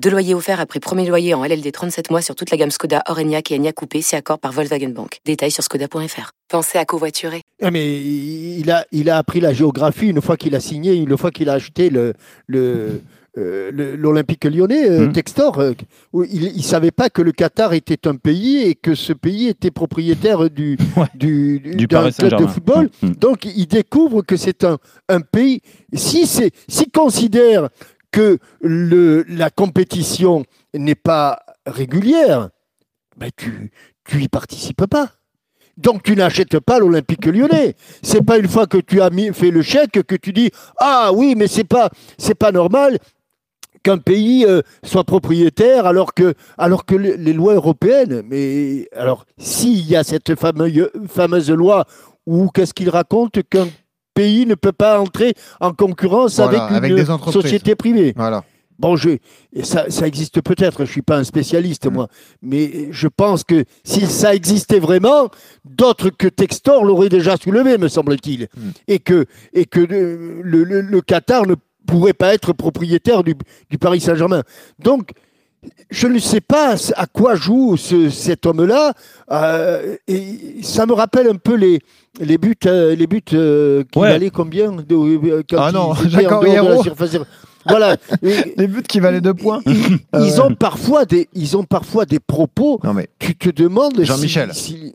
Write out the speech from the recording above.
Deux loyers offerts après premier loyer en LLD 37 mois sur toute la gamme Skoda, Orenia et Enya Coupé, si accord par Volkswagen Bank. Détails sur skoda.fr. Pensez à covoiturer. Ah, mais il a, il a appris la géographie une fois qu'il a signé, une fois qu'il a acheté le, le, euh, l'Olympique lyonnais, euh, Mhm. Textor. euh, où il ne savait pas que le Qatar était un pays et que ce pays était propriétaire du, Ouais. du, Du club de football. Mhm. Donc il découvre que c'est un, un pays. Si c'est, s'il considère que la compétition n'est pas régulière, ben tu tu y participes pas. Donc tu n'achètes pas l'Olympique Lyonnais. C'est pas une fois que tu as fait le chèque que tu dis ah oui mais c'est pas pas normal qu'un pays euh, soit propriétaire alors que les lois européennes. Mais alors s'il y a cette fameuse fameuse loi où qu'est-ce qu'il raconte qu'un pays ne peut pas entrer en concurrence Voilà, avec avec une des société privée. Voilà. Bon, je, ça, ça existe peut-être, je ne suis pas un spécialiste, Mm. moi, mais je pense que si ça existait vraiment, d'autres que Textor l'auraient déjà soulevé, me semble-t-il. Mm. Et que, et que le, le- le- le Qatar ne pourrait pas être propriétaire du, du Paris Saint-Germain. Donc, je ne sais pas à quoi joue ce- cet homme-là. euh, et ça me rappelle un peu les, les buts, euh, les buts euh, qui Ouais. valaient combien de, euh, quand Ah non, Jacques de. Voilà. Les buts qui valaient deux points. ils ont parfois des, ils ont parfois des propos. Non mais Tu te demandes. si- Jean-Michel. si-